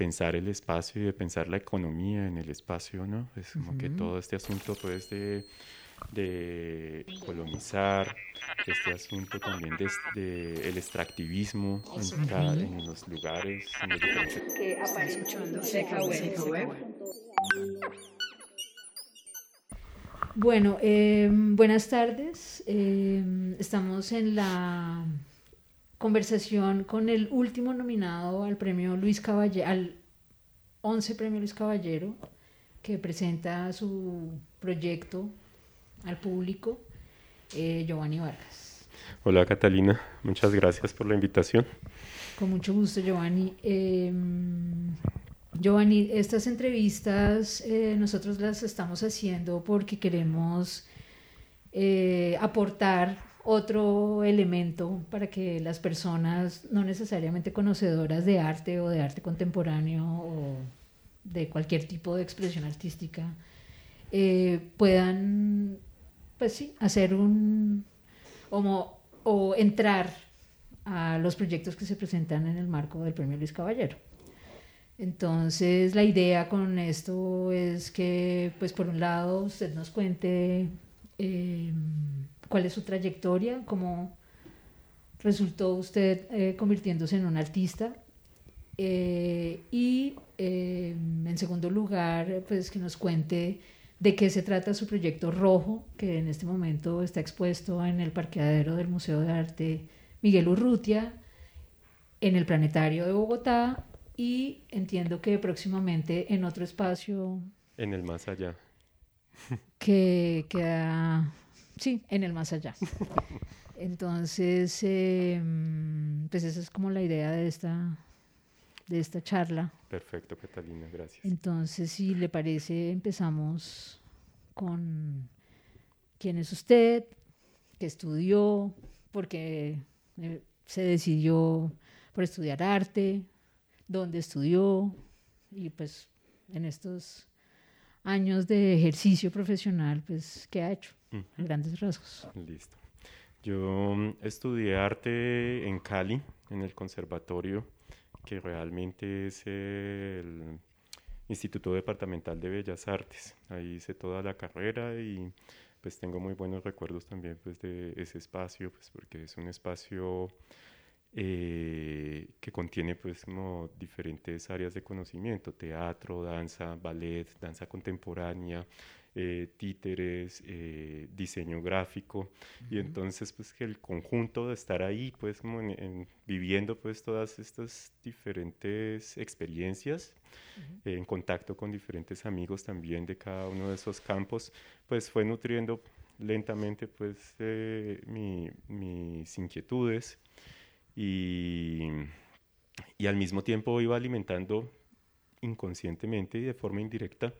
pensar el espacio y de pensar la economía en el espacio, ¿no? Es como que todo este asunto pues de, de colonizar, este asunto también de, de el extractivismo en, cada, en los lugares, en los diferentes... Que Bueno, eh, buenas tardes. Eh, estamos en la conversación con el último nominado al premio Luis Caballero, al 11 premio Luis Caballero, que presenta su proyecto al público, eh, Giovanni Vargas. Hola Catalina, muchas gracias por la invitación. Con mucho gusto, Giovanni. Giovanni, estas entrevistas eh, nosotros las estamos haciendo porque queremos eh, aportar otro elemento para que las personas no necesariamente conocedoras de arte o de arte contemporáneo o de cualquier tipo de expresión artística eh, puedan, pues sí, hacer un, o entrar a los proyectos que se presentan en el marco del Premio Luis Caballero. Entonces, la idea con esto es que, pues, por un lado, usted nos cuente eh, cuál es su trayectoria, cómo resultó usted eh, convirtiéndose en un artista. Eh, y, en segundo lugar, pues, que nos cuente de qué se trata su proyecto rojo, que en este momento está expuesto en el parqueadero del Museo de Arte Miguel Urrutia, en el Planetario de Bogotá y entiendo que próximamente en otro espacio... En el más allá. Que queda, sí, en el más allá. Entonces, em, pues esa es como la idea de esta, de esta charla. Perfecto, Catalina, gracias. Entonces, si le parece, empezamos con quién es usted, qué estudió, porque eh, se decidió por estudiar arte, dónde estudió y pues en estos años de ejercicio profesional, pues, ¿qué ha hecho? En grandes rasgos. Listo. Yo mm, estudié arte en Cali, en el conservatorio, que realmente es el Instituto Departamental de Bellas Artes. Ahí hice toda la carrera y pues tengo muy buenos recuerdos también pues de ese espacio, pues porque es un espacio eh, que contiene pues como diferentes áreas de conocimiento, teatro, danza, ballet, danza contemporánea, eh, títeres, eh, diseño gráfico. Y entonces pues que el conjunto de estar ahí pues como en, viviendo pues todas estas diferentes experiencias en contacto con diferentes amigos también de cada uno de esos campos pues fue nutriendo lentamente pues mis inquietudes. Y, y al mismo tiempo iba alimentando inconscientemente y de forma indirecta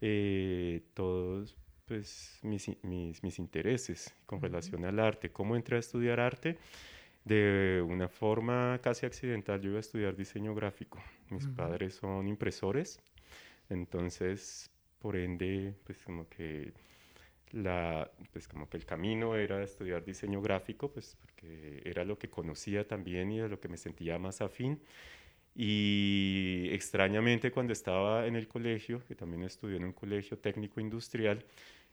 eh, todos pues, mis, mis, mis, intereses con relación al arte. ¿Cómo entré a estudiar arte? De una forma casi accidental, yo iba a estudiar diseño gráfico. Mis padres son impresores, entonces, por ende, pues como que la, pues como que el camino era estudiar diseño gráfico, pues porque era lo que conocía también y de lo que me sentía más afín. Y extrañamente cuando estaba en el colegio, que también estudié en un colegio técnico industrial,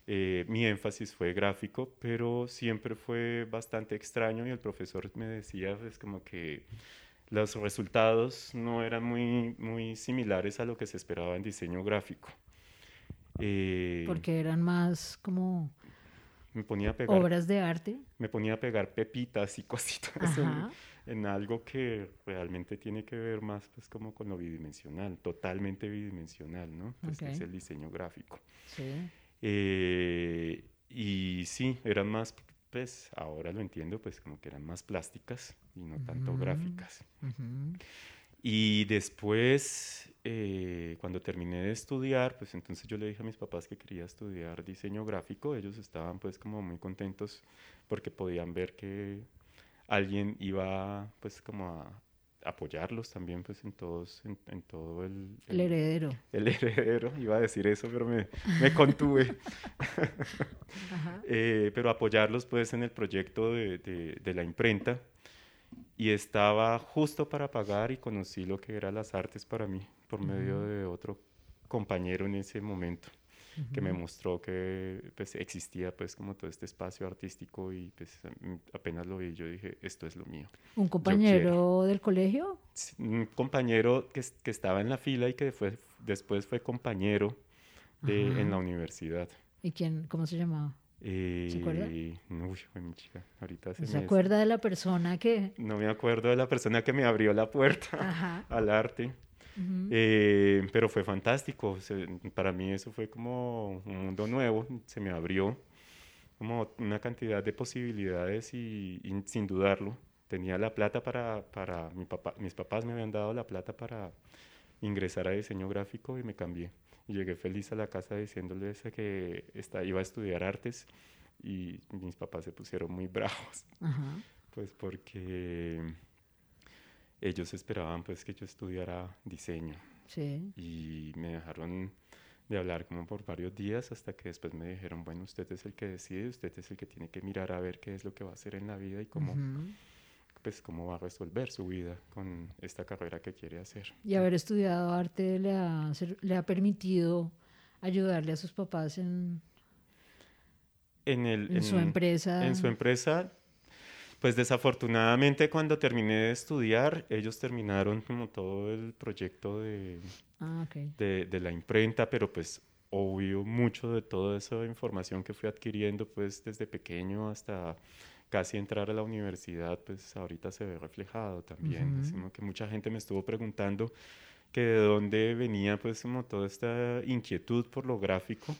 eh, mi énfasis fue gráfico, pero siempre fue bastante extraño y el profesor me decía, pues como que los resultados no eran muy, muy similares a lo que se esperaba en diseño gráfico. Eh, Porque eran más como me ponía a pegar, obras de arte. Me ponía a pegar pepitas y cositas en, algo que realmente tiene que ver más pues como con lo bidimensional, totalmente bidimensional, ¿no? Pues es el diseño gráfico. Sí. Eh, y sí, eran más, pues ahora lo entiendo, pues como que eran más plásticas y no tanto gráficas. Y después, eh, cuando terminé de estudiar, pues entonces yo le dije a mis papás que quería estudiar diseño gráfico. Ellos estaban pues como muy contentos porque podían ver que alguien iba pues como a apoyarlos también pues en todos, en, todo el, el, heredero. El heredero, iba a decir eso, pero me, me contuve. eh, pero apoyarlos pues en el proyecto de, de, de la imprenta y estaba justo para pagar y conocí lo que eran las artes para mí por medio de otro compañero en ese momento que me mostró que pues, existía pues como todo este espacio artístico y pues apenas lo vi yo dije esto es lo mío. ¿Un compañero del colegio? Un compañero que, que, estaba en la fila y que fue, después fue compañero de, en la universidad. ¿Y quién, cómo se llamaba? Eh, ¿Se acuerda? Uy, mi chica, ahorita se, ¿Se acuerda de la persona que...? No me acuerdo de la persona que me abrió la puerta al arte. Eh, pero fue fantástico. para mí eso fue como un mundo nuevo. Se me abrió como una cantidad de posibilidades y, sin dudarlo. Tenía la plata para, para mi papá, mis papás me habían dado la plata para ingresar a diseño gráfico y me cambié. Y llegué feliz a la casa diciéndoles que iba a estudiar artes y mis papás se pusieron muy bravos. Pues porque ellos esperaban pues que yo estudiara diseño. Sí. Y me dejaron de hablar como por varios días hasta que después me dijeron, bueno, usted es el que decide, usted es el que tiene que mirar a ver qué es lo que va a hacer en la vida y cómo, pues, cómo va a resolver su vida con esta carrera que quiere hacer. Y haber estudiado arte le ha, le ha permitido ayudarle a sus papás en, en, el, en su empresa. En su empresa pues desafortunadamente cuando terminé de estudiar, ellos terminaron como todo el proyecto de, ah, de, de, la imprenta, pero pues obvio mucho de toda esa información que fui adquiriendo pues desde pequeño hasta casi entrar a la universidad, pues ahorita se ve reflejado también. que mucha gente me estuvo preguntando que de dónde venía pues como toda esta inquietud por lo gráfico.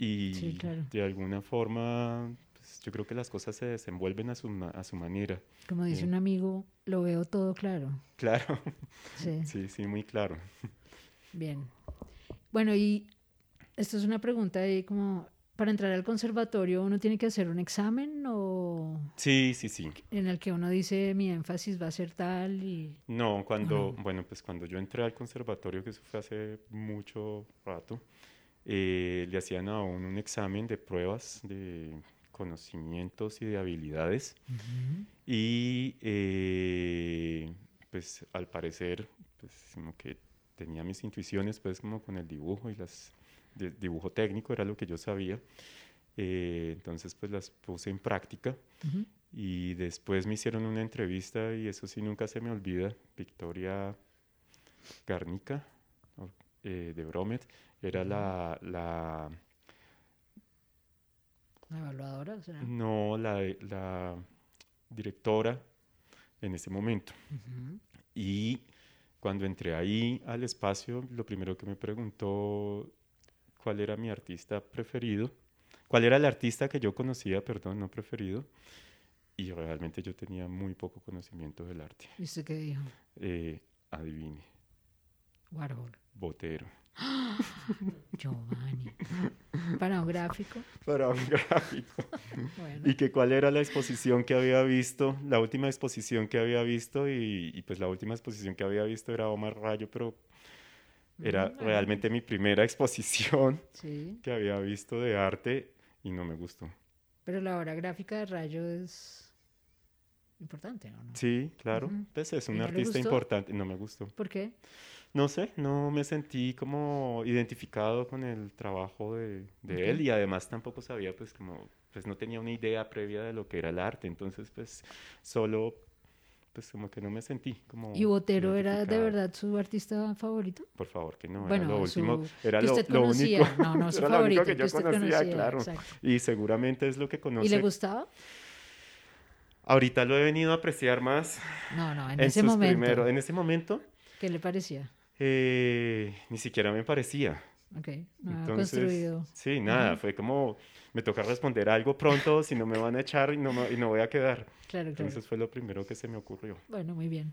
Y de alguna forma yo creo que las cosas se desenvuelven a su, a su manera. Como dice un amigo, lo veo todo claro. Claro. Sí. sí, sí, muy claro. Bien. Bueno, y esto es una pregunta ahí como, para entrar al conservatorio, ¿uno tiene que hacer un examen o...? Sí, sí, sí. En el que uno dice, mi énfasis va a ser tal y... No, cuando, bueno, pues cuando yo entré al conservatorio, que eso fue hace mucho rato, eh, le hacían a uno un examen de pruebas de conocimientos y de habilidades. Y eh, pues al parecer, pues como que tenía mis intuiciones pues como con el dibujo y las dibujo técnico era lo que yo sabía. Eh, entonces pues las puse en práctica y después me hicieron una entrevista y eso sí nunca se me olvida. Victoria Garnica eh, de Bromet era la, la ¿La evaluadora? No, la, la directora en ese momento. Y cuando entré ahí al espacio, lo primero que me preguntó cuál era mi artista preferido, cuál era el artista que yo conocía, perdón, no preferido, y realmente yo tenía muy poco conocimiento del arte. ¿Y usted qué dijo? Eh, adivine. Warhol. Botero. Giovanni. Para un gráfico. Para un gráfico. Y que cuál era la exposición que había visto, la última exposición que había visto, y, pues la última exposición que había visto era Omar Rayo, pero era mm, realmente mi primera exposición que había visto de arte y no me gustó. Pero la obra gráfica de Rayo es importante, ¿no? Sí, claro. Pues es un artista importante. No me gustó. ¿Por qué? No sé, no me sentí como identificado con el trabajo de, de él y además tampoco sabía, pues como, pues no tenía una idea previa de lo que era el arte, entonces pues solo, pues como que no me sentí como... ¿Y Botero era de verdad su artista favorito? Por favor, que no, bueno, era lo último, era lo, lo, único, no, no, su favorito, que yo conocía, claro, y seguramente es lo que conoce. ¿Y le gustaba? Ahorita lo he venido a apreciar más. No, no, en, ese momento. en ese momento. ¿Qué le parecía? Eh, ni siquiera me parecía. Ok, construido. Sí, nada, fue como, me toca responder algo pronto, si no me van a echar y no, y no voy a quedar. Claro, Entonces fue lo primero que se me ocurrió. Bueno, muy bien.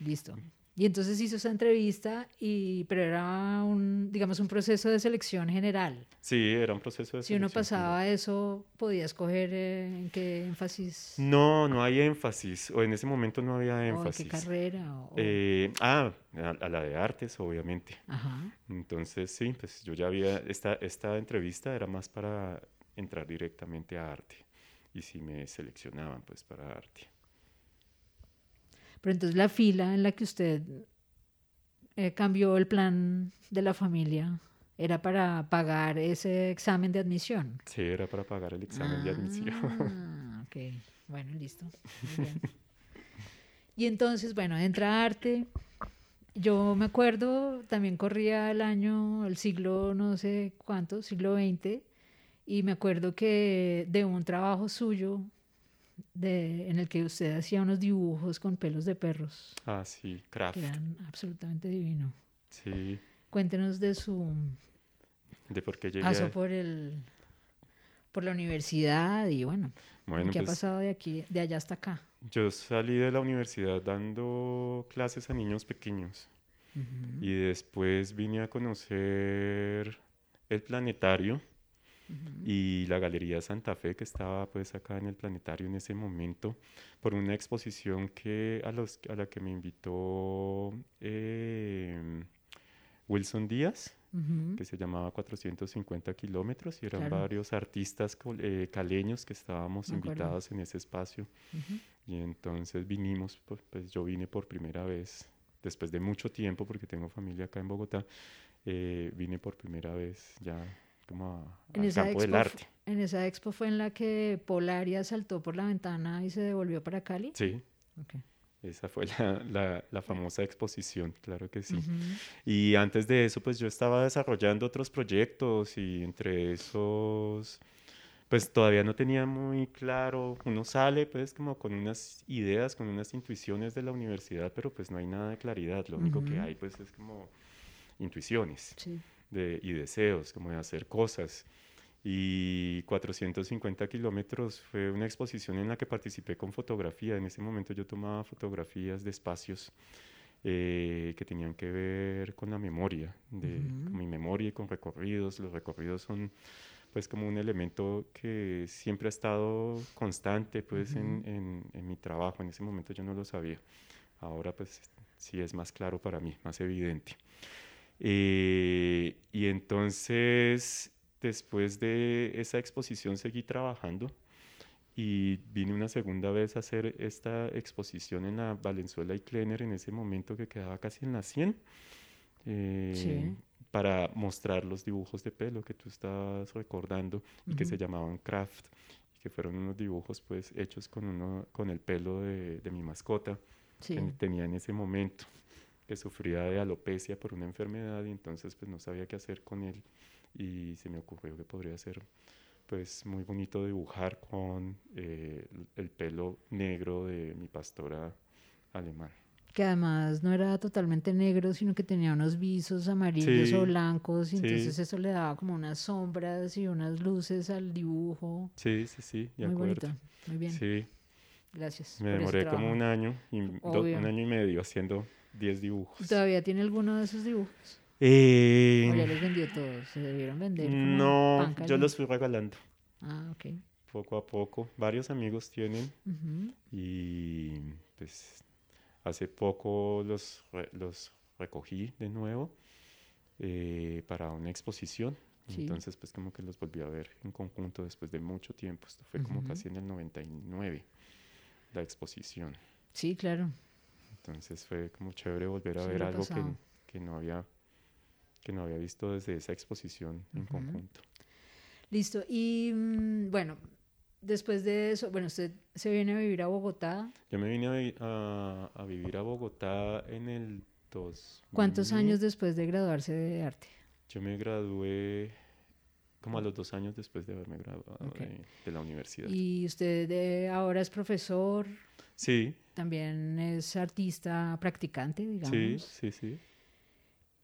Listo. Y entonces hizo esa entrevista, y, pero era un, digamos, un proceso de selección general. Sí, era un proceso de si selección. Si uno pasaba eso, ¿podía escoger eh, en qué énfasis? No, no hay énfasis, o en ese momento no había énfasis. ¿O qué carrera? Eh, ah, a, la de artes, obviamente. Ajá. Entonces, sí, pues yo ya había, esta, esta entrevista era más para entrar directamente a arte, y si me seleccionaban, pues para arte. Pero entonces la fila en la que usted eh, cambió el plan de la familia era para pagar ese examen de admisión. Sí, era para pagar el examen de admisión. Ah, ok, bueno, listo. Muy bien. Y entonces, bueno, entra arte. Yo me acuerdo, también corría el año, el siglo no sé cuánto, siglo XX, y me acuerdo que de un trabajo suyo de, en el que usted hacía unos dibujos con pelos de perros. Ah, sí, craft. Que eran absolutamente divino. Sí. Cuéntenos de su de por qué llegué paso por el por la universidad y bueno, bueno ¿qué ha pues, pasado de aquí, de allá hasta acá? Yo salí de la universidad dando clases a niños pequeños uh -huh. y después vine a conocer el planetario uh -huh. y la Galería Santa Fe que estaba pues acá en el planetario en ese momento por una exposición que a, los, a la que me invitó eh, Wilson Díaz Uh -huh. que se llamaba 450 kilómetros y eran claro. varios artistas eh, caleños que estábamos invitados en ese espacio uh -huh. y entonces vinimos, pues, pues, yo vine por primera vez después de mucho tiempo porque tengo familia acá en Bogotá, eh, vine por primera vez ya como en al esa campo expo, del arte. En esa expo fue en la que Polaria saltó por la ventana y se devolvió para Cali. Sí. Okay. Esa fue la, la, la, famosa exposición, claro que sí. Uh -huh. Y antes de eso, pues yo estaba desarrollando otros proyectos y entre esos, pues todavía no tenía muy claro, uno sale pues como con unas ideas, con unas intuiciones de la universidad, pero pues no hay nada de claridad, lo único uh -huh. que hay pues es como intuiciones sí. De, y deseos, como de hacer cosas y 450 kilómetros fue una exposición en la que participé con fotografía. En ese momento yo tomaba fotografías de espacios eh, que tenían que ver con la memoria, de, uh -huh. con mi memoria y con recorridos. Los recorridos son pues como un elemento que siempre ha estado constante pues uh -huh. en, en, en mi trabajo. En ese momento yo no lo sabía. Ahora pues sí es más claro para mí, más evidente. Eh, y entonces después de esa exposición seguí trabajando y vine una segunda vez a hacer esta exposición en la Valenzuela y Kleiner en ese momento que quedaba casi en la 100 eh, sí. para mostrar los dibujos de pelo que tú estabas recordando y uh -huh. que se llamaban craft y que fueron unos dibujos pues hechos con, uno, con el pelo de, de mi mascota sí. que tenía en ese momento que sufría de alopecia por una enfermedad y entonces pues no sabía qué hacer con él y se me ocurrió que podría ser pues muy bonito dibujar con eh, el pelo negro de mi pastora alemán. Que además no era totalmente negro, sino que tenía unos visos amarillos Sí, o blancos, y sí. entonces eso le daba como unas sombras y unas luces al dibujo. Sí, sí, sí, de Muy acuerdo. bonito, muy bien. Sí, Gracias. me demoré como un año, y do- un año y medio haciendo 10 dibujos. ¿Todavía tiene alguno de esos dibujos? Eh, ¿O ya los vendió todos? ¿Se debieron vender? no, yo los fui regalando Ah, ok. poco a poco. Varios amigos tienen y pues hace poco los, re- los recogí de nuevo eh, para una exposición. Sí. Entonces pues como que los volví a ver en conjunto después de mucho tiempo. Esto fue como casi en el 99 la exposición. Sí, claro. Entonces fue como chévere volver a Sí, ver algo que, que no había que no había visto desde esa exposición en Ujú. conjunto. Listo. Y mm, bueno, después de eso, bueno, usted se viene a vivir a Bogotá. Yo me vine a, vi- a- a vivir a Bogotá en el 2000. ¿Cuántos años después de graduarse de arte? Yo me gradué como a los dos años después de haberme graduado de, de la universidad. Y usted eh, ahora es profesor, Sí, también es artista practicante, digamos. sí, sí, sí.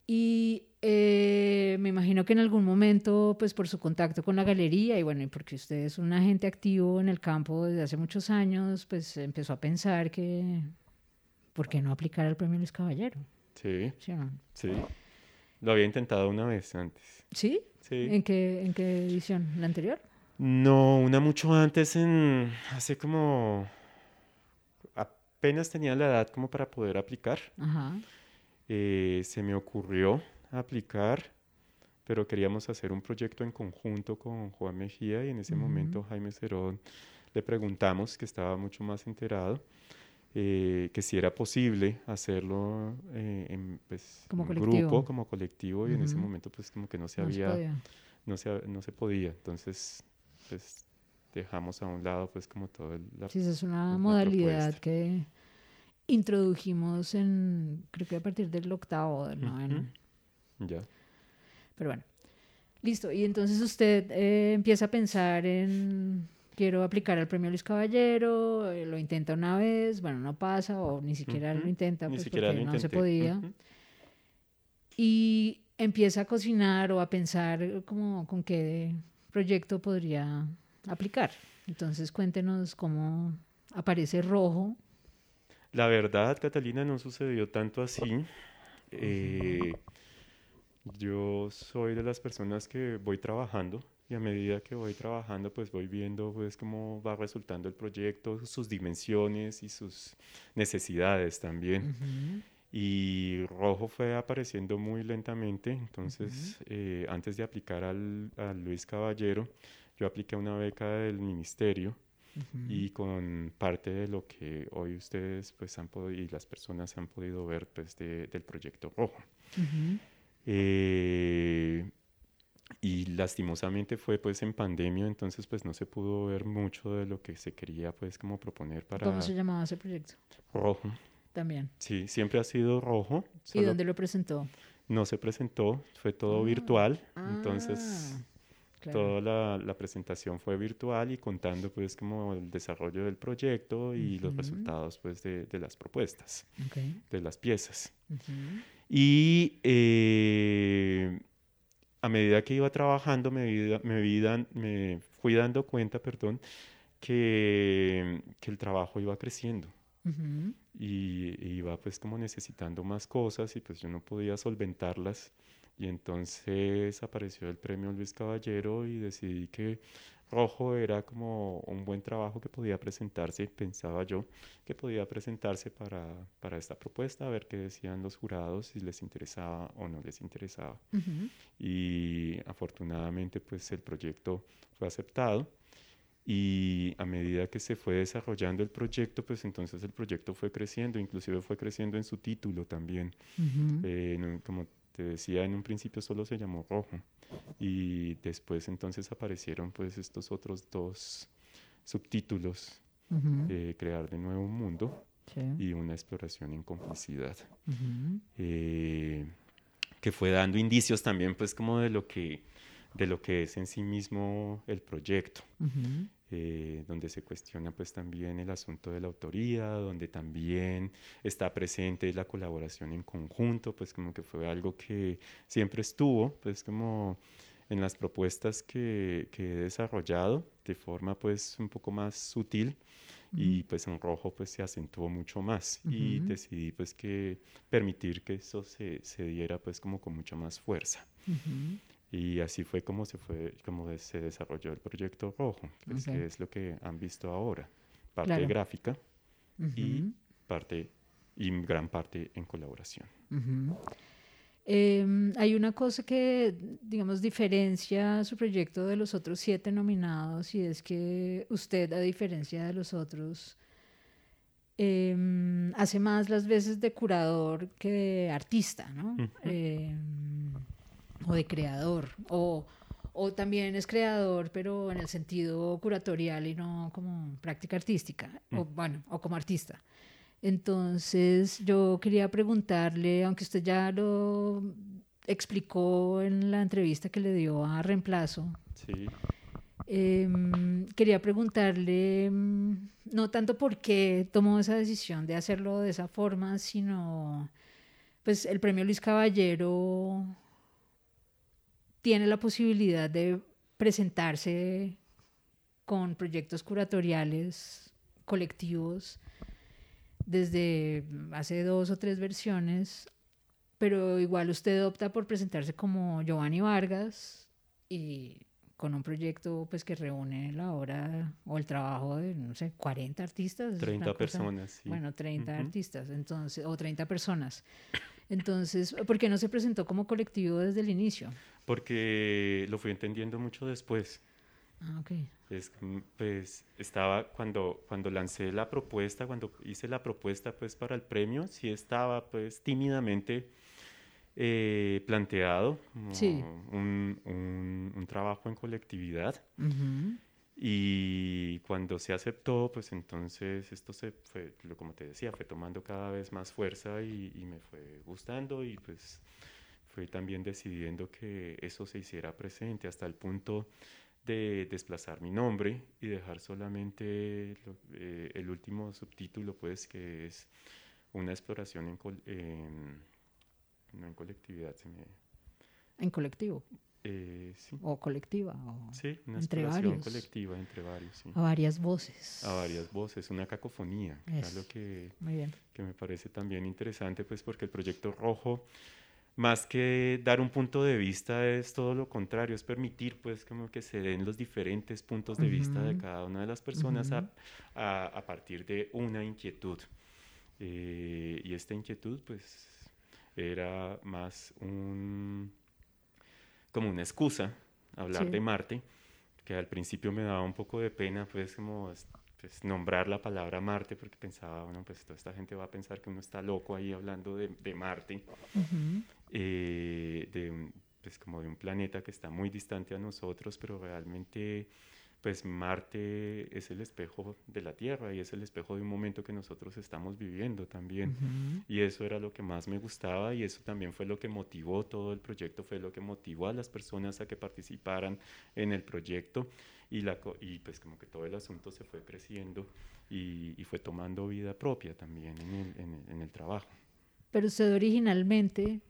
Y eh, me imagino que en algún momento, pues por su contacto con la galería y bueno, y porque usted es un agente activo en el campo desde hace muchos años, pues empezó a pensar que, ¿por qué no aplicar al premio Luis Caballero? Sí, ¿Sí o no? sí. Lo había intentado una vez antes. ¿Sí? Sí. ¿En qué, ¿En qué edición? ¿La anterior? No, una mucho antes, en hace como apenas tenía la edad como para poder aplicar. Ajá. Eh, se me ocurrió aplicar, pero queríamos hacer un proyecto en conjunto con Juan Mejía y en ese Ujú. momento Jaime Cerón le preguntamos, que estaba mucho más enterado, eh, que si era posible hacerlo eh, en pues, Como en grupo, como colectivo, y en ese momento pues como que no se No había, no se, no se podía. Entonces, pues dejamos a un lado pues como todo el... la- Sí, esa es una la modalidad que introdujimos en, creo que a partir del octavo del noveno. Ya. Pero bueno, listo. Y entonces usted eh, empieza a pensar en, quiero aplicar al premio Luis Caballero, eh, lo intenta una vez, bueno, no pasa, o ni siquiera lo intenta, Ni pues siquiera porque no se podía. Ujú. Y empieza a cocinar o a pensar eh, como con qué proyecto podría aplicar. Entonces cuéntenos cómo aparece rojo. La verdad, Catalina, no sucedió tanto así. Eh, yo soy de las personas que voy trabajando y a medida que voy trabajando, pues voy viendo pues cómo va resultando el proyecto, sus dimensiones y sus necesidades también. Ujú. Y rojo fue apareciendo muy lentamente, entonces eh, antes de aplicar al, al Luis Caballero, yo apliqué una beca del ministerio Ujú. y con parte de lo que hoy ustedes pues han podido y las personas han podido ver pues de- del proyecto rojo. Eh, y lastimosamente fue pues en pandemia, entonces pues no se pudo ver mucho de lo que se quería pues como proponer para ¿Cómo se llamaba ese proyecto? rojo. También. Sí, siempre ha sido rojo, ¿Y solo dónde lo presentó? no se presentó, fue todo Ah, virtual, entonces Ah, claro. toda la, la presentación fue virtual y contando pues como el desarrollo del proyecto y los Ujú. resultados pues de, de las propuestas, Ok. de las piezas. Ujú. Y eh, a medida que iba trabajando me, vi- me, vi dan- me fui dando cuenta, perdón, que, que el trabajo iba creciendo. Y y iba pues como necesitando más cosas y pues yo no podía solventarlas y entonces apareció el premio Luis Caballero y decidí que Rojo era como un buen trabajo que podía presentarse, pensaba yo, que podía presentarse para, para esta propuesta, a ver qué decían los jurados, si les interesaba o no les interesaba. Ujú. Y afortunadamente pues el proyecto fue aceptado y a medida que se fue desarrollando el proyecto, pues entonces el proyecto fue creciendo, inclusive fue creciendo en su título también. Ujú. Eh, en un- como te decía, en un principio solo se llamó Rojo. Y después entonces aparecieron pues estos otros dos subtítulos, eh, Crear de nuevo un mundo Sí. y Una exploración en complicidad, eh, que fue dando indicios también pues como de lo que, de lo que es en sí mismo el proyecto. Eh, donde se cuestiona pues también el asunto de la autoría, donde también está presente la colaboración en conjunto, pues como que fue algo que siempre estuvo, pues como en las propuestas que, que he desarrollado de forma pues un poco más sutil y pues en rojo pues se acentuó mucho más y Ujú. decidí pues que permitir que eso se, se diera pues como con mucha más fuerza. Ujú. Y así fue como se fue, como se desarrolló el proyecto rojo, pues, Ok. que es lo que han visto ahora. Parte Claro. gráfica y Ujú. parte y gran parte en colaboración. Ujú. Em, hay una cosa que, digamos, diferencia su proyecto de los otros siete nominados y es que usted, a diferencia de los otros, em, hace más las veces de curador que de artista, ¿no? Ujú. Em, o de creador, o, o también es creador, pero en el sentido curatorial y no como práctica artística, o bueno, o como artista. Entonces, yo quería preguntarle, aunque usted ya lo explicó en la entrevista que le dio a Reemplazo, Sí, em, quería preguntarle em, no tanto por qué tomó esa decisión de hacerlo de esa forma, sino pues el premio Luis Caballero tiene la posibilidad de presentarse con proyectos curatoriales colectivos desde hace dos o tres versiones, pero igual usted opta por presentarse como Giovanni Vargas y con un proyecto pues que reúne la obra o el trabajo de, no sé, 40 artistas. es 30 una cosa- personas, sí. Bueno, 30 Ujú. artistas, entonces, o 30 personas. Entonces, ¿por qué no se presentó como colectivo desde el inicio? Porque lo fui entendiendo mucho después. Ah, ok. Es, mm, pues estaba cuando, cuando lancé la propuesta, cuando hice la propuesta pues para el premio, sí estaba pues tímidamente eh, planteado como Sí. un, un- un trabajo en colectividad. Ujú. Y cuando se aceptó, pues entonces esto se fue, como te decía, fue tomando cada vez más fuerza y, y me fue gustando y pues fui también decidiendo que eso se hiciera presente hasta el punto de desplazar mi nombre y dejar solamente lo- eh, el último subtítulo, pues que es una exploración en, col- en- no en colectividad, se me, En colectivo eh, sí, o colectiva o sí, una entre varios. colectiva entre varios, sí. a varias voces. a varias voces, una cacofonía, Eso. lo que, Muy bien. que me parece también interesante, pues porque el proyecto rojo, más que dar un punto de vista, es todo lo contrario, es permitir pues como que se den los diferentes puntos de vista de cada una de las personas a- Ujú. a, a partir de una inquietud. Eh, y esta inquietud pues era más un, como una excusa, hablar Sí. de Marte, que al principio me daba un poco de pena pues como es- pues, nombrar la palabra Marte porque pensaba, bueno, pues toda esta gente va a pensar que uno está loco ahí hablando de, de Marte, Ujú. eh, de pues como de un planeta que está muy distante a nosotros, pero realmente pues Marte es el espejo de la Tierra y es el espejo de un momento que nosotros estamos viviendo también. Y eso era lo que más me gustaba y eso también fue lo que motivó todo el proyecto, fue lo que motivó a las personas a que participaran en el proyecto y, la, y pues como que todo el asunto se fue creciendo y, y fue tomando vida propia también en el, en el- en el trabajo. Pero usted originalmente,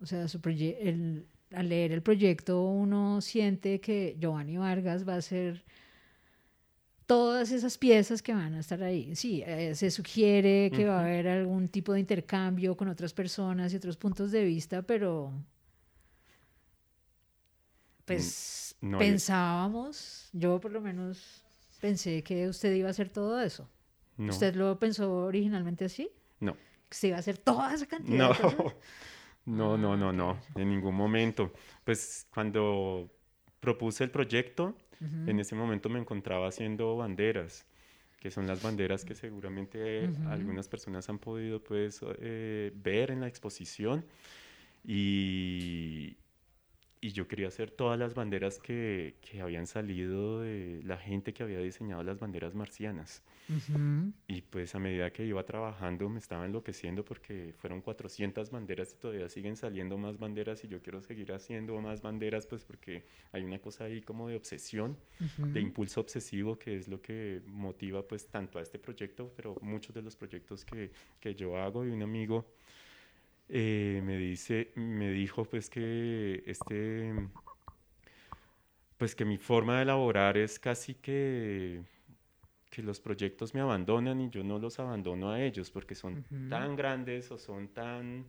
o sea, su el- al leer el proyecto uno siente que Giovanni Vargas va a ser todas esas piezas que van a estar ahí. Sí, eh, se sugiere que va a haber algún tipo de intercambio con otras personas y otros puntos de vista, pero pues no, yo- pensábamos, yo por lo menos pensé que usted iba a hacer todo eso. No, ¿Usted lo pensó originalmente así? no, ¿Que se iba a hacer toda esa cantidad no, de cosas? No, no, Ah, no, no, en ningún momento. Pues cuando propuse el proyecto, Ujú. En ese momento me encontraba haciendo banderas, que son las banderas que seguramente Ujú. algunas personas han podido pues, eh, ver en la exposición. Y, y yo quería hacer todas las banderas que, que habían salido de la gente que había diseñado las banderas marcianas. Ujú. Y pues a medida que iba trabajando me estaba enloqueciendo porque fueron 400 banderas y todavía siguen saliendo más banderas y yo quiero seguir haciendo más banderas pues porque hay una cosa ahí como de obsesión, Ujú. de impulso obsesivo que es lo que motiva pues tanto a este proyecto, pero muchos de los proyectos que, que yo hago y un amigo eh, me dice, me dijo pues que este, pues que mi forma de elaborar es casi que que los proyectos me abandonan y yo no los abandono a ellos porque son tan grandes o son tan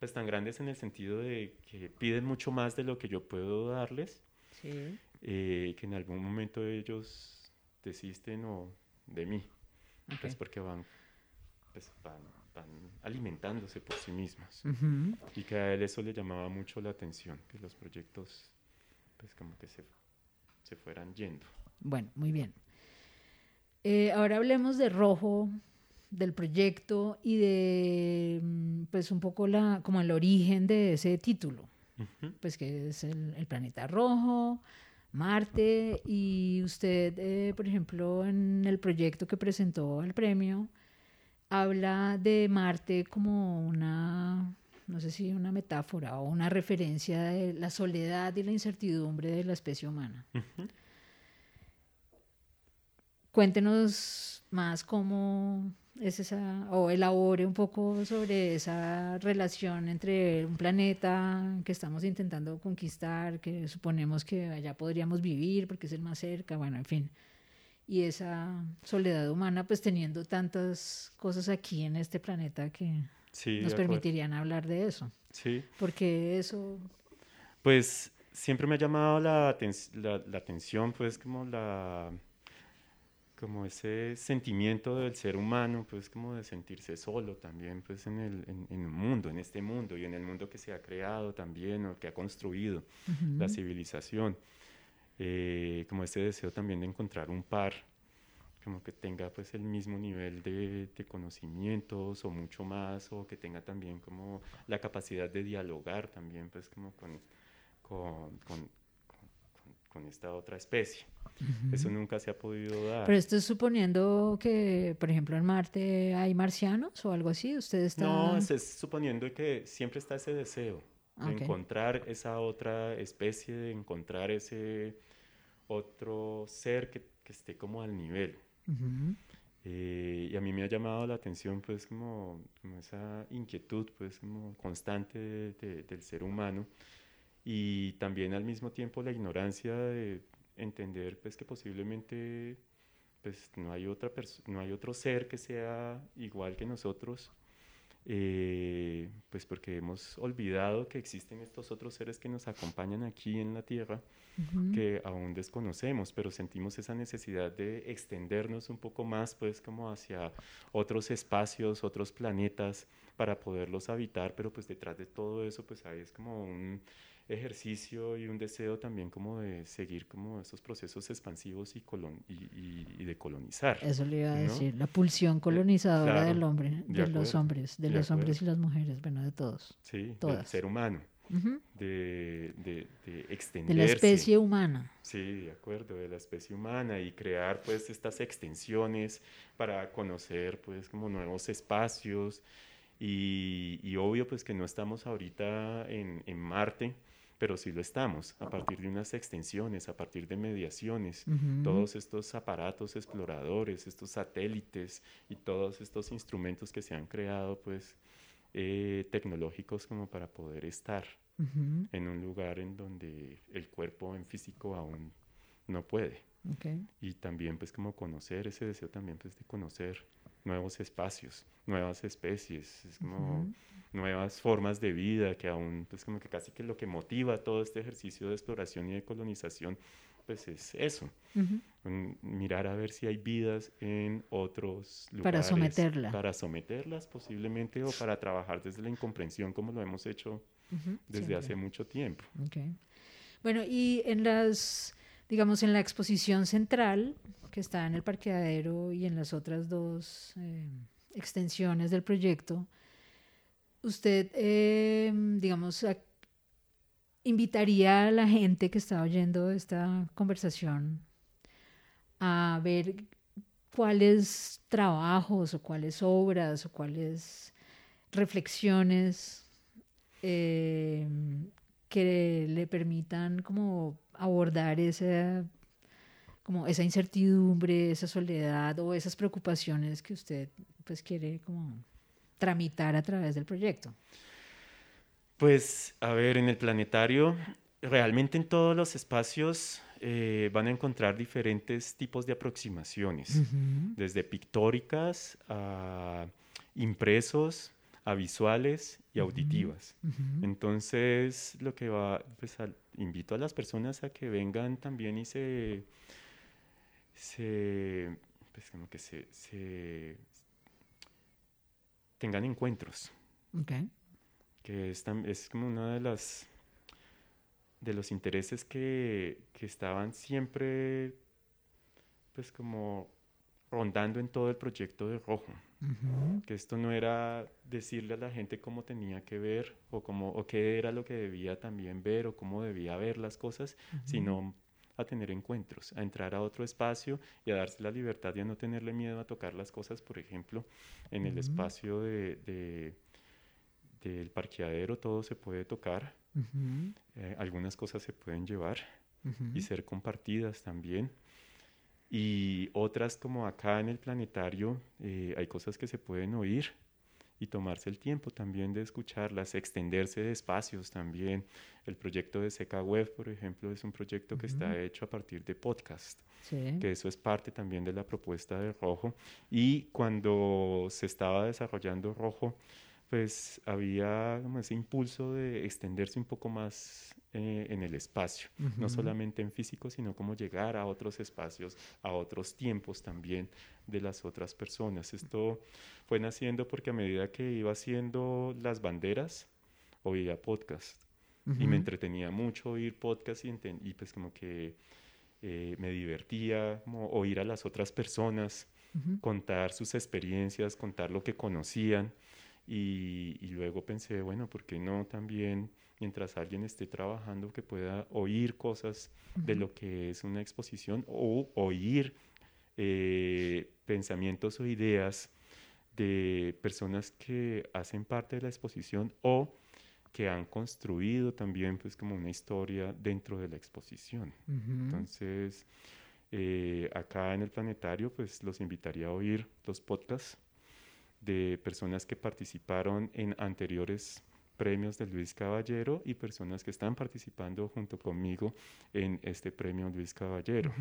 pues tan grandes en el sentido de que piden mucho más de lo que yo puedo darles Sí. eh, que en algún momento ellos desisten o de mí pues ok. porque van pues van, van alimentándose por sí mismos Ujú. y que a él eso le llamaba mucho la atención que los proyectos pues como que se, se fueran yendo Bueno, muy bien. Eh, ahora hablemos de Rojo, del proyecto y de, mm, pues, un poco la, como el origen de ese título, Ujú. pues, que es el, el planeta rojo, Marte, y usted, eh, por ejemplo, en el proyecto que presentó al premio, habla de Marte como una, no sé si una metáfora o una referencia de la soledad y la incertidumbre de la especie humana. Cuéntenos más cómo es esa, o elabore un poco sobre esa relación entre un planeta que estamos intentando conquistar, que suponemos que allá podríamos vivir porque es el más cerca, bueno, en fin. Y esa soledad humana, pues teniendo tantas cosas aquí en este planeta que Sí, nos permitirían hablar de eso. Sí, Porque eso, pues siempre me ha llamado la, aten- la, la atención, pues como la, como ese sentimiento del ser humano, pues como de sentirse solo también, pues en el, en, en el mundo, en este mundo y en el mundo que se ha creado también o que ha construido la ujú, civilización. Eh, como ese deseo también de encontrar un par como que tenga pues el mismo nivel de, de, conocimientos o mucho más o que tenga también como la capacidad de dialogar también pues como con, con, con, con esta otra especie. Eso nunca se ha podido dar. Pero esto es suponiendo que, por ejemplo, en Marte hay marcianos o algo así. ¿Usted está... No, es, es suponiendo que siempre está ese deseo de encontrar esa otra especie, de encontrar ese otro ser que, que esté como al nivel. Eh, y a mí me ha llamado la atención pues como, como esa inquietud pues como constante de, del ser humano y también al mismo tiempo la ignorancia de entender pues que posiblemente pues no hay otra no hay otro ser que sea igual que nosotros eh, pues porque hemos olvidado que existen estos otros seres que nos acompañan aquí en la tierra que aún desconocemos pero sentimos esa necesidad de extendernos un poco más pues como hacia otros espacios otros planetas para poderlos habitar pero pues detrás de todo eso pues hay es como un ejercicio y un deseo también como de seguir como esos procesos expansivos y, y, de colonizar. Eso le iba a decir, la pulsión colonizadora del hombre, de, los hombres, de, los hombres y las mujeres, bueno, de todos. Sí, del ser humano. de, de, de, extenderse. De la especie humana. Sí, de acuerdo, de la especie humana y crear pues estas extensiones para conocer pues como nuevos espacios y, y obvio pues que no estamos ahorita en, en Marte, pero sí lo estamos, a partir de unas extensiones, a partir de mediaciones, todos estos aparatos exploradores, estos satélites y todos estos instrumentos que se han creado, pues, eh, tecnológicos como para poder estar en un lugar en donde el cuerpo en físico aún no puede. Y también, pues, como conocer, ese deseo también, pues, de conocer nuevos espacios, nuevas especies, es como nuevas formas de vida que aún, pues como que casi que lo que motiva todo este ejercicio de exploración y de colonización, pues es eso, mirar a ver si hay vidas en otros lugares. Para someterla. Para someterlas posiblemente o para trabajar desde la incomprensión como lo hemos hecho desde hace mucho tiempo. Okay. Bueno, y en las, digamos, en la exposición central, que está en el parqueadero y en las otras dos eh, extensiones del proyecto, usted, eh, digamos, invitaría a la gente que está oyendo esta conversación a ver cuáles trabajos o cuáles obras o cuáles reflexiones eh, que le permitan como abordar esa como esa incertidumbre, esa soledad o esas preocupaciones que usted pues quiere como tramitar a través del proyecto? Pues, a ver, en el planetario, realmente en todos los espacios eh, van a encontrar diferentes tipos de aproximaciones, desde pictóricas a impresos, a visuales y auditivas. Entonces, lo que va, pues invito a las personas a que vengan también y se se, pues como que se, se tengan encuentros. Okay. Que es, es como una de las de los intereses que, que estaban siempre pues como rondando en todo el proyecto de Rojo. Que esto no era decirle a la gente cómo tenía que ver o, cómo, o qué era lo que debía también ver o cómo debía ver las cosas, sino a tener encuentros, a entrar a otro espacio y a darse la libertad de no tenerle miedo a tocar las cosas, por ejemplo, en el espacio de, del parqueadero todo se puede tocar, eh, algunas cosas se pueden llevar y ser compartidas también. Y otras como acá en el planetario eh, hay cosas que se pueden oír y tomarse el tiempo también de escucharlas, extenderse de espacios también. El proyecto de Seca Web, por ejemplo, es un proyecto que está hecho a partir de podcast, que eso es parte también de la propuesta de Rojo. Y cuando se estaba desarrollando Rojo, pues había como ese impulso de extenderse un poco más eh, en el espacio, no solamente en físico, sino como llegar a otros espacios, a otros tiempos también de las otras personas. Esto fue naciendo porque a medida que iba haciendo las banderas, oía podcast y me entretenía mucho oír podcast y, y pues como que eh, me divertía oír a las otras personas, contar sus experiencias, contar lo que conocían. Y, luego pensé, bueno, ¿por qué no también, mientras alguien esté trabajando, que pueda oír cosas de lo que es una exposición o oír eh, pensamientos o ideas de personas que hacen parte de la exposición o que han construido también pues como una historia dentro de la exposición. Entonces, eh, acá en el planetario pues los invitaría a oír los podcasts de personas que participaron en anteriores premios de Luis Caballero y personas que están participando junto conmigo en este premio Luis Caballero.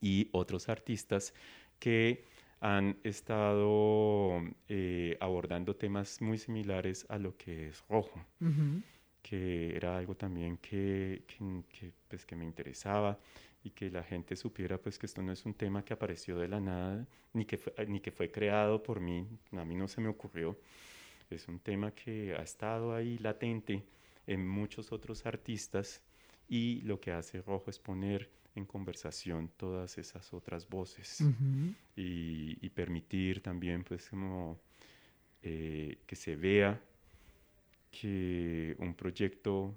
Y otros artistas que han estado eh, abordando temas muy similares a lo que es rojo, que era algo también que, que, pues, que me interesaba y que la gente supiera pues que esto no es un tema que apareció de la nada, ni que fue, ni que fue creado por mí, a mí no se me ocurrió, es un tema que ha estado ahí latente en muchos otros artistas y lo que hace Rojo es poner en conversación todas esas otras voces y, permitir también pues como eh, que se vea que un proyecto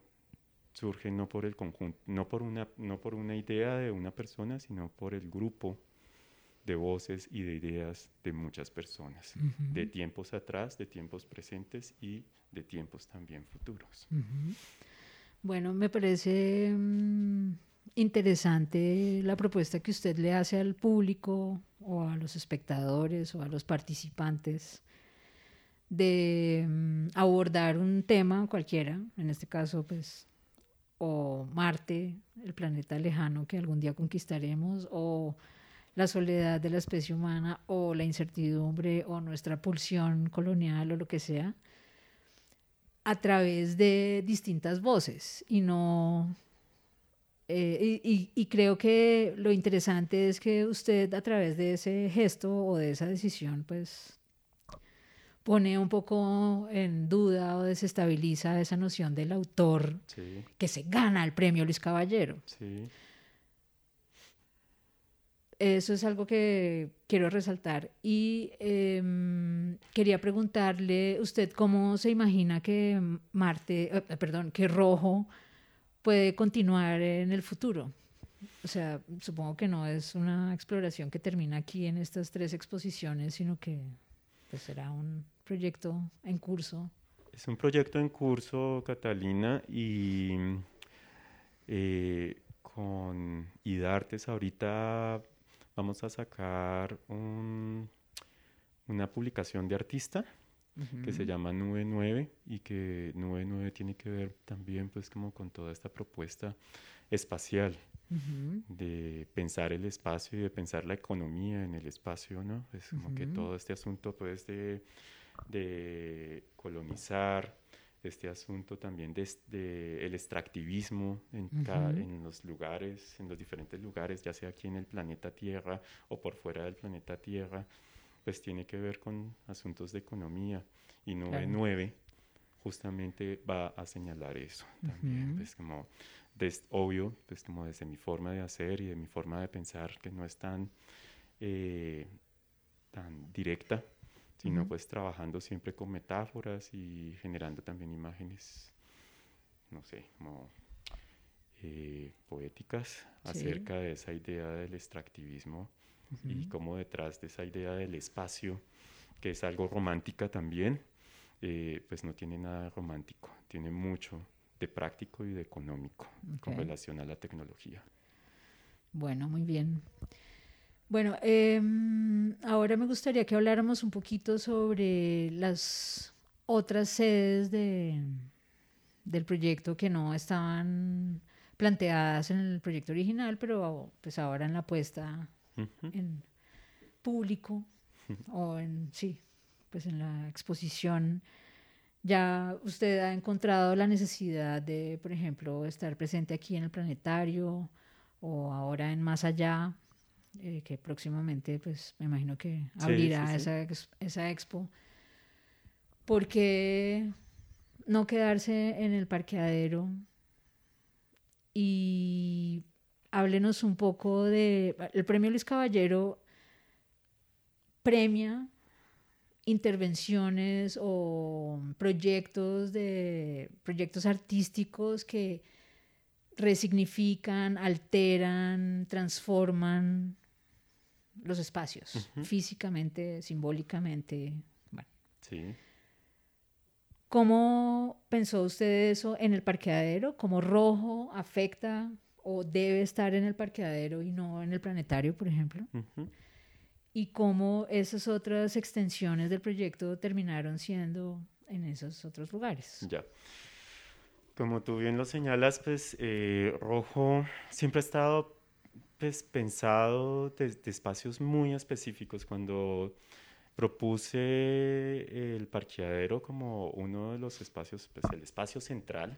surge no por el conjunto, no por una, no por una idea de una persona, sino por el grupo de voces y de ideas de muchas personas, de tiempos atrás, de tiempos presentes y de tiempos también futuros. Bueno, me parece mm, interesante la propuesta que usted le hace al público o a los espectadores o a los participantes de mm, abordar un tema cualquiera, en este caso pues o Marte, el planeta lejano que algún día conquistaremos, o la soledad de la especie humana, o la incertidumbre, o nuestra pulsión colonial, o lo que sea, a través de distintas voces. Y no eh, y, creo que lo interesante es que usted a través de ese gesto o de esa decisión, pues pone un poco en duda o desestabiliza esa noción del autor que se gana el premio Luis Caballero. Eso es algo que quiero resaltar. Y em, quería preguntarle, ¿usted cómo se imagina que Marte, eh, perdón, que Rojo puede continuar en el futuro. O sea, supongo que no es una exploración que termina aquí en estas tres exposiciones, sino que pues, será un proyecto en curso. Es un proyecto en curso, Catalina, y eh, con IDARTES ahorita vamos a sacar una publicación de artista que se llama Nube 9 y que Nube 9 tiene que ver también pues como con toda esta propuesta espacial de pensar el espacio y de pensar la economía en el espacio, ¿no? Es como que todo este asunto pues de, de colonizar, este asunto también de, de el extractivismo en, en los lugares, en los diferentes lugares, ya sea aquí en el planeta Tierra o por fuera del planeta Tierra, pues tiene que ver con asuntos de economía. Y 9.9 justamente va a señalar eso también, pues como des, obvio, pues como desde mi forma de hacer y de mi forma de pensar que no es tan, eh, tan directa, sino pues trabajando siempre con metáforas y generando también imágenes, no sé, como eh, poéticas acerca de esa idea del extractivismo y cómo detrás de esa idea del espacio, que es algo romántica también, eh, pues no tiene nada romántico, tiene mucho de práctico y de económico con relación a la tecnología. Bueno, muy bien. Bueno, em, ahora me gustaría que habláramos un poquito sobre las otras sedes de, del proyecto que no estaban planteadas en el proyecto original, pero pues ahora en la puesta en público o en, sí, pues en la exposición. Ya usted ha encontrado la necesidad de, por ejemplo, estar presente aquí en el planetario o ahora en Más Allá, eh, que próximamente, pues me imagino que abrirá Esa, esa expo. ¿Por qué no quedarse en el parqueadero y háblenos un poco de... El premio Luis Caballero premia intervenciones o proyectos de proyectos artísticos que resignifican, alteran, transforman los espacios, físicamente, simbólicamente. Bueno. Sí. ¿Cómo pensó usted eso en el parqueadero? ¿Cómo rojo afecta o debe estar en el parqueadero y no en el planetario, por ejemplo? Y cómo esas otras extensiones del proyecto terminaron siendo en esos otros lugares. Ya. Como tú bien lo señalas, pues eh, rojo siempre ha estado pues, pensado desde espacios muy específicos. Cuando propuse el parqueadero como uno de los espacios, pues el espacio central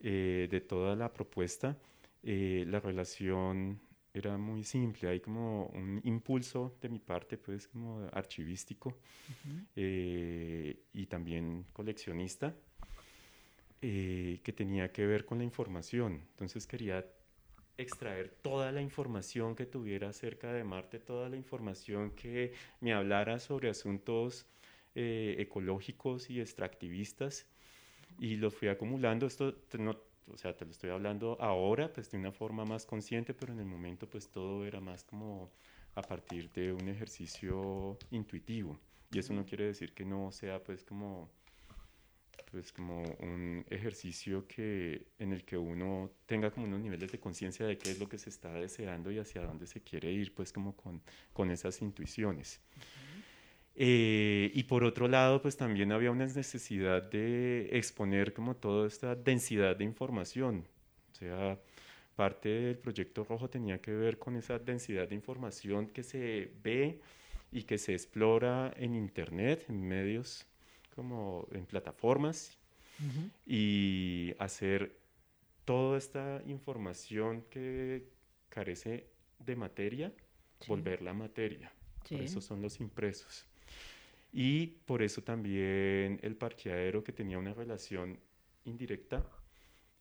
eh, de toda la propuesta, eh, la relación era muy simple, hay como un impulso de mi parte, pues como archivístico y también coleccionista eh, que tenía que ver con la información. Entonces quería extraer toda la información que tuviera acerca de Marte, toda la información que me hablara sobre asuntos eh, ecológicos y extractivistas y lo fui acumulando. Esto no, o sea, te lo estoy hablando ahora, pues de una forma más consciente, pero en el momento pues todo era más como a partir de un ejercicio intuitivo. Y eso no quiere decir que no sea pues como pues como un ejercicio que, en el que uno tenga como unos niveles de conciencia de qué es lo que se está deseando y hacia dónde se quiere ir, pues como con, con esas intuiciones. Eh, y por otro lado, pues también había una necesidad de exponer como toda esta densidad de información. O sea, parte del proyecto rojo tenía que ver con esa densidad de información que se ve y que se explora en Internet, en medios como en plataformas y hacer toda esta información que carece de materia, volverla materia. Por eso son los impresos. Y por eso también el parqueadero que tenía una relación indirecta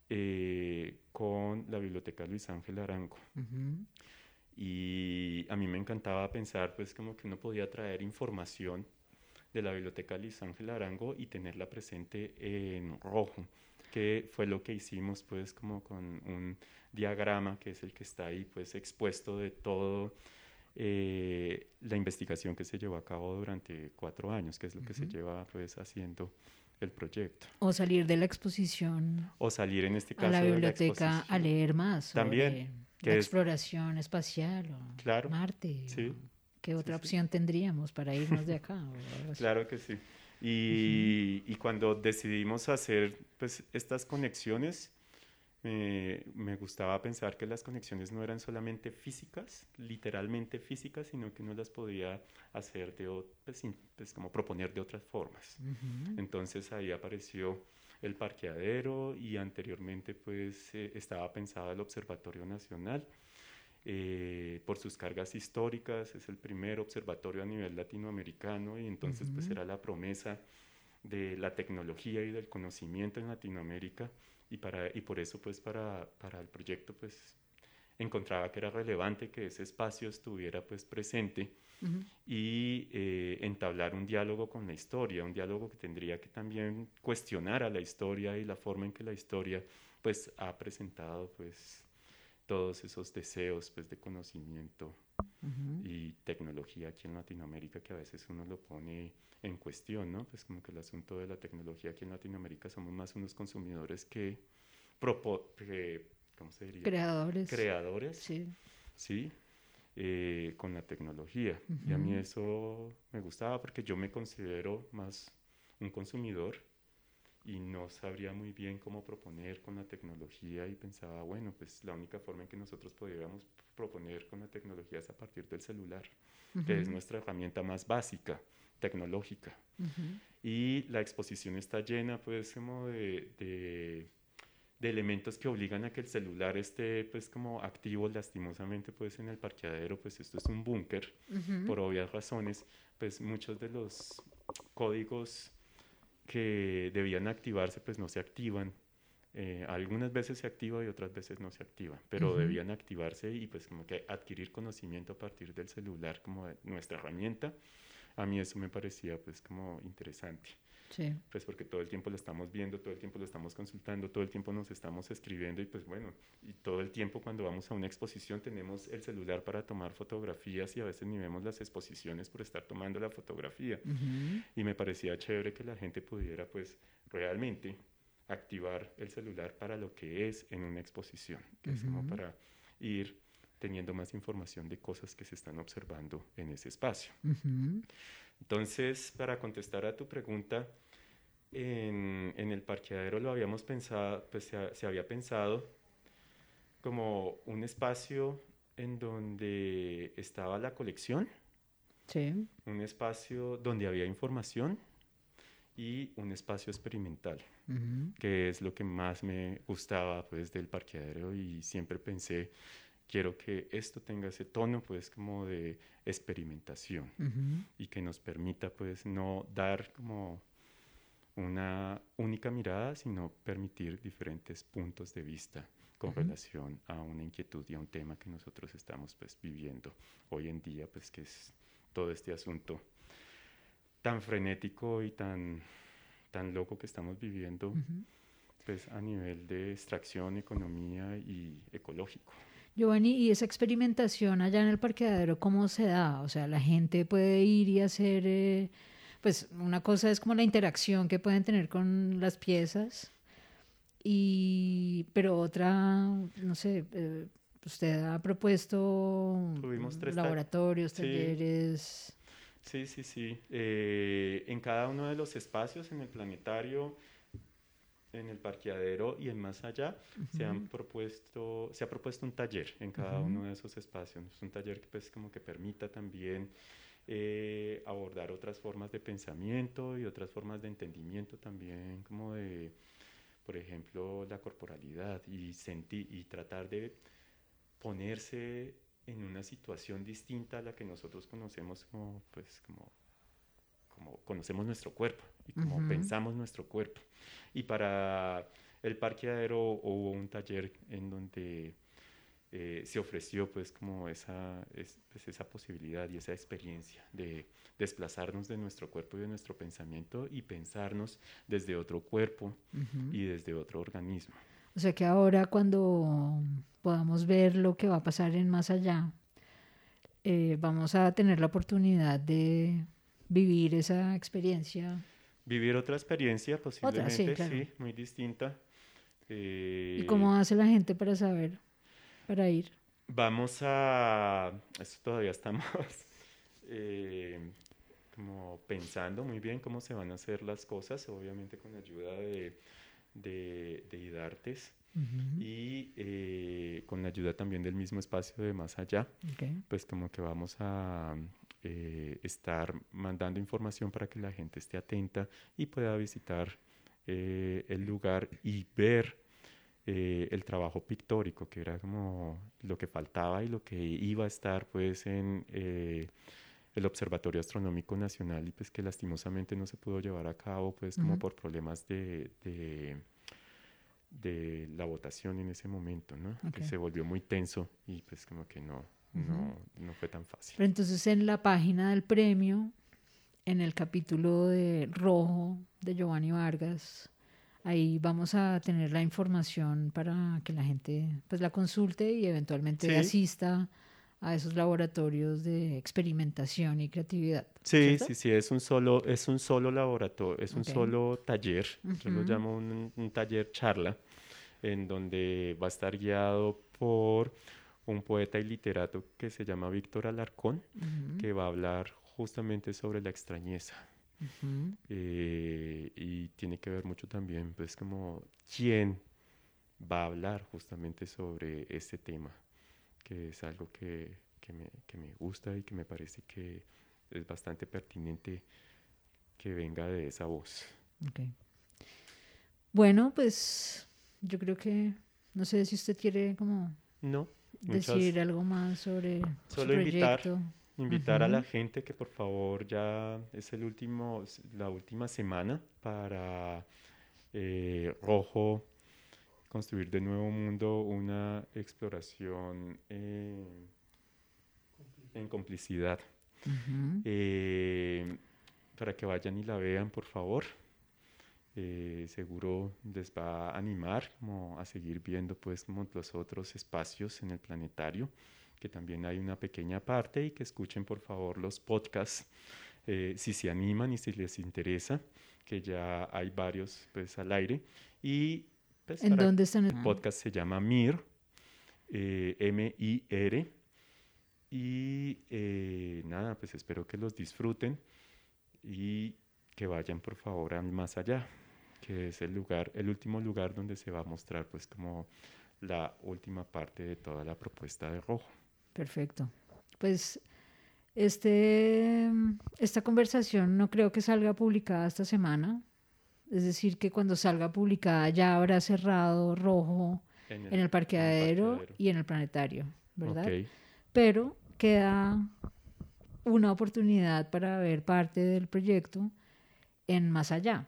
eh, con la biblioteca Luis Ángel Arango. Y a mí me encantaba pensar pues como que uno podía traer información de la Biblioteca Luis Ángel Arango y tenerla presente en rojo, que fue lo que hicimos pues como con un diagrama que es el que está ahí pues expuesto de todo eh, la investigación que se llevó a cabo durante cuatro años, que es lo que se lleva pues haciendo el proyecto. O salir de la exposición. O salir en este caso a la biblioteca a leer más. También. la exploración espacial o claro, Marte. Sí. ¿Qué otra opción tendríamos para irnos de acá? claro que sí. Y, y, cuando decidimos hacer pues, estas conexiones, me gustaba pensar que las conexiones no eran solamente físicas, literalmente físicas, sino que uno las podía hacer de, pues, pues, como proponer de otras formas. Entonces ahí apareció el parqueadero y anteriormente pues eh, estaba pensado el Observatorio Nacional eh, por sus cargas históricas, es el primer observatorio a nivel latinoamericano y entonces pues era la promesa de la tecnología y del conocimiento en Latinoamérica y, para, y por eso pues para, para el proyecto pues encontraba que era relevante que ese espacio estuviera pues presente y eh, entablar un diálogo con la historia, un diálogo que tendría que también cuestionar a la historia y la forma en que la historia pues ha presentado pues todos esos deseos pues, de conocimiento y tecnología aquí en Latinoamérica que a veces uno lo pone en cuestión, ¿no? Pues como que el asunto de la tecnología aquí en Latinoamérica somos más unos consumidores que, ¿cómo se diría? Creadores. Creadores. Sí. Sí, eh, con la tecnología. Y a mí eso me gustaba porque yo me considero más un consumidor y no sabría muy bien cómo proponer con la tecnología y pensaba, bueno, pues la única forma en que nosotros podríamos proponer con la tecnología es a partir del celular, que es nuestra herramienta más básica, tecnológica. Y la exposición está llena pues como de, de, elementos que obligan a que el celular esté pues como activo lastimosamente pues en el parqueadero, pues esto es un búnker por obvias razones, pues muchos de los códigos que debían activarse pues no se activan eh, algunas veces se activa y otras veces no se activa, pero debían activarse y pues como que adquirir conocimiento a partir del celular como nuestra herramienta. A mí eso me parecía pues como interesante. Sí. Pues porque todo el tiempo lo estamos viendo, todo el tiempo lo estamos consultando, todo el tiempo nos estamos escribiendo y pues bueno, y todo el tiempo cuando vamos a una exposición tenemos el celular para tomar fotografías y a veces ni vemos las exposiciones por estar tomando la fotografía. Y me parecía chévere que la gente pudiera pues realmente activar el celular para lo que es en una exposición, que es como para ir teniendo más información de cosas que se están observando en ese espacio. Entonces, para contestar a tu pregunta, en, en el parqueadero lo habíamos pensado, pues se, se, había pensado como un espacio en donde estaba la colección, sí. un espacio donde había información y un espacio experimental, que es lo que más me gustaba pues del parqueadero y siempre pensé, quiero que esto tenga ese tono pues como de experimentación y que nos permita pues no dar como una única mirada, sino permitir diferentes puntos de vista con relación a una inquietud y a un tema que nosotros estamos pues viviendo hoy en día, pues que es todo este asunto tan frenético y tan, tan loco que estamos viviendo, pues a nivel de extracción, economía y ecológico. Giovanni, ¿y esa experimentación allá en el parqueadero cómo se da? O sea, la gente puede ir y hacer, eh, pues una cosa es como la interacción que pueden tener con las piezas, y, pero otra, no sé, eh, usted ha propuesto laboratorios, talleres. Sí, sí, sí. Eh, en cada uno de los espacios, en el planetario, en el parqueadero y en más allá, se, han propuesto, se ha propuesto un taller en cada uno de esos espacios. Es un taller que pues como que permita también eh, abordar otras formas de pensamiento y otras formas de entendimiento también, como de, por ejemplo, la corporalidad y, sentir, y tratar de ponerse en una situación distinta a la que nosotros conocemos como, pues, como, como conocemos nuestro cuerpo y como pensamos nuestro cuerpo. Y para el parqueadero hubo un taller en donde eh, se ofreció pues como esa, pues, esa posibilidad y esa experiencia de desplazarnos de nuestro cuerpo y de nuestro pensamiento y pensarnos desde otro cuerpo y desde otro organismo. O sea que ahora cuando podamos ver lo que va a pasar en más allá, eh, vamos a tener la oportunidad de vivir esa experiencia. Vivir otra experiencia posiblemente, sí, muy distinta. Eh, ¿Y cómo hace la gente para saber, para ir? Vamos a, esto todavía estamos eh, como pensando muy bien cómo se van a hacer las cosas, obviamente con la ayuda de de, de IDARTES y eh, con la ayuda también del mismo espacio de más allá, pues como que vamos a eh, estar mandando información para que la gente esté atenta y pueda visitar eh, el lugar y ver el trabajo pictórico, que era como lo que faltaba y lo que iba a estar pues en el Observatorio Astronómico Nacional y pues que lastimosamente no se pudo llevar a cabo pues como por problemas de, de, la votación en ese momento, ¿no? Que se volvió muy tenso y pues como que no, no, no fue tan fácil. Pero entonces en la página del premio, en el capítulo de Rojo de Giovanni Vargas, ahí vamos a tener la información para que la gente pues la consulte y eventualmente asista a esos laboratorios de experimentación y creatividad. Sí, sí, sí, es un solo, es un solo laboratorio, es un solo taller, yo lo llamo un, taller charla, en donde va a estar guiado por un poeta y literato que se llama Víctor Alarcón, que va a hablar justamente sobre la extrañeza. Eh, y tiene que ver mucho también, pues, como quién va a hablar justamente sobre este tema que es algo que, que, me, que, me, gusta y que me parece que es bastante pertinente que venga de esa voz. Okay. Bueno, pues yo creo que, no sé si usted quiere como no, decir algo más sobre Solo su invitar, invitar a la gente que por favor ya es el último, la última semana para eh, Rojo construir de Nuevo Mundo una exploración eh, en complicidad. Eh, para que vayan y la vean, por favor. Eh, seguro les va a animar como a seguir viendo pues como los otros espacios en el planetario que también hay una pequeña parte y que escuchen por favor los podcasts eh, si se animan y si les interesa que ya hay varios pues al aire y pues, ¿En dónde están? El podcast se llama MIR eh, M-I-R y nada pues espero que los disfruten y que vayan por favor al más allá que es el lugar, el último lugar donde se va a mostrar pues como la última parte de toda la propuesta de Rojo. Perfecto. Pues este, esta conversación no creo que salga publicada esta semana. Es decir, que cuando salga publicada ya habrá cerrado Rojo en el, parqueadero, y en el planetario, ¿verdad? Pero queda una oportunidad para ver parte del proyecto en Más Allá.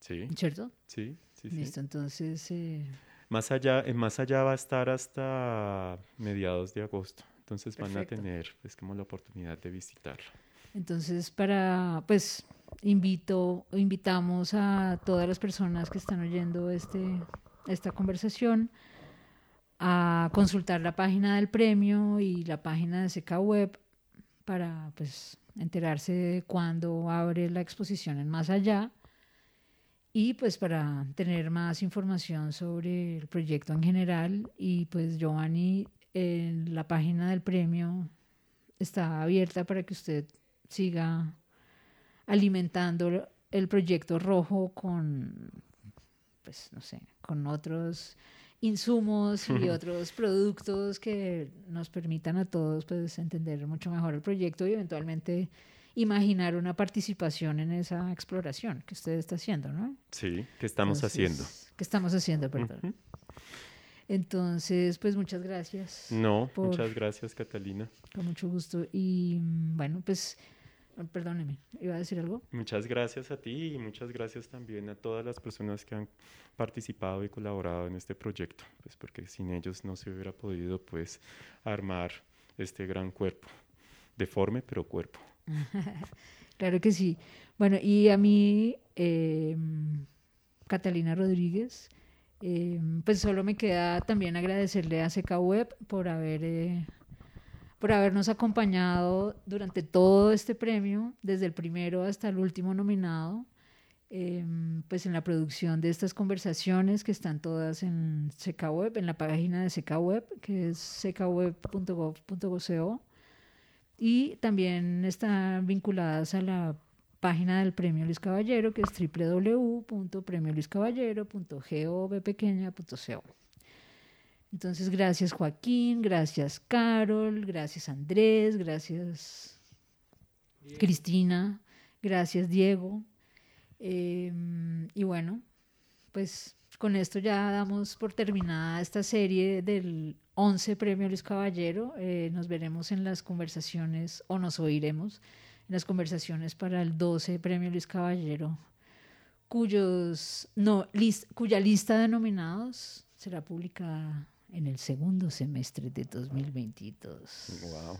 Sí. ¿Cierto? Sí, sí, sí. Listo, entonces... Eh, más allá, en Más Allá va a estar hasta mediados de agosto. Entonces van a tener pues como la oportunidad de visitarlo. Entonces para, pues invito, invitamos a todas las personas que están oyendo este, esta conversación a consultar la página del premio y la página de Seca Web para pues enterarse de cuándo abre la exposición en Más Allá y pues para tener más información sobre el proyecto en general y pues Giovanni la página del premio está abierta para que usted siga alimentando el proyecto rojo con pues no sé con otros insumos y otros productos que nos permitan a todos pues entender mucho mejor el proyecto y eventualmente imaginar una participación en esa exploración que usted está haciendo, ¿no? Sí, que estamos haciendo. Que estamos haciendo, perdón. Entonces, pues muchas gracias. No, muchas gracias, Catalina. Con mucho gusto. Y bueno, pues, perdóneme, ¿iba a decir algo? Muchas gracias a ti y muchas gracias también a todas las personas que han participado y colaborado en este proyecto, pues porque sin ellos no se hubiera podido, pues, armar este gran cuerpo, deforme pero cuerpo. claro que sí. Bueno, y a mí, em, Catalina Rodríguez, em, pues solo me queda también agradecerle a Seca Web por haber eh, por habernos acompañado durante todo este premio, desde el primero hasta el último nominado, em, pues en la producción de estas conversaciones que están todas en Seca Web, en la página de Seca Web, que es secaweb.gov.co y también están vinculadas a la página del Premio Luis Caballero, que es www.premioluiscaballero.govpequeña.co. Entonces, gracias Joaquín, gracias Carol, gracias Andrés, gracias Cristina, gracias Diego. Em, y bueno, pues con esto ya damos por terminada esta serie del 11 Premio Luis Caballero. Eh, nos veremos en las conversaciones, o nos oiremos en las conversaciones para el 12 Premio Luis Caballero, cuyos, no, cuya lista de nominados será publicada en el segundo semestre de 2022. Wow.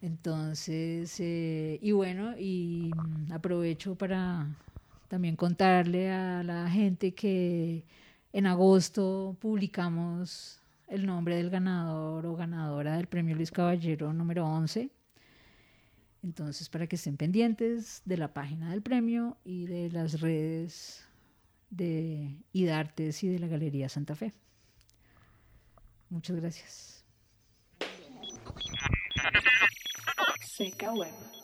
Entonces, eh, y bueno, y aprovecho para también contarle a la gente que en agosto publicamos el nombre del ganador o ganadora del premio Luis Caballero número 11. Entonces, para que estén pendientes de la página del premio y de las redes de IDARTES y de la Galería Santa Fe. Muchas gracias. Seca Web.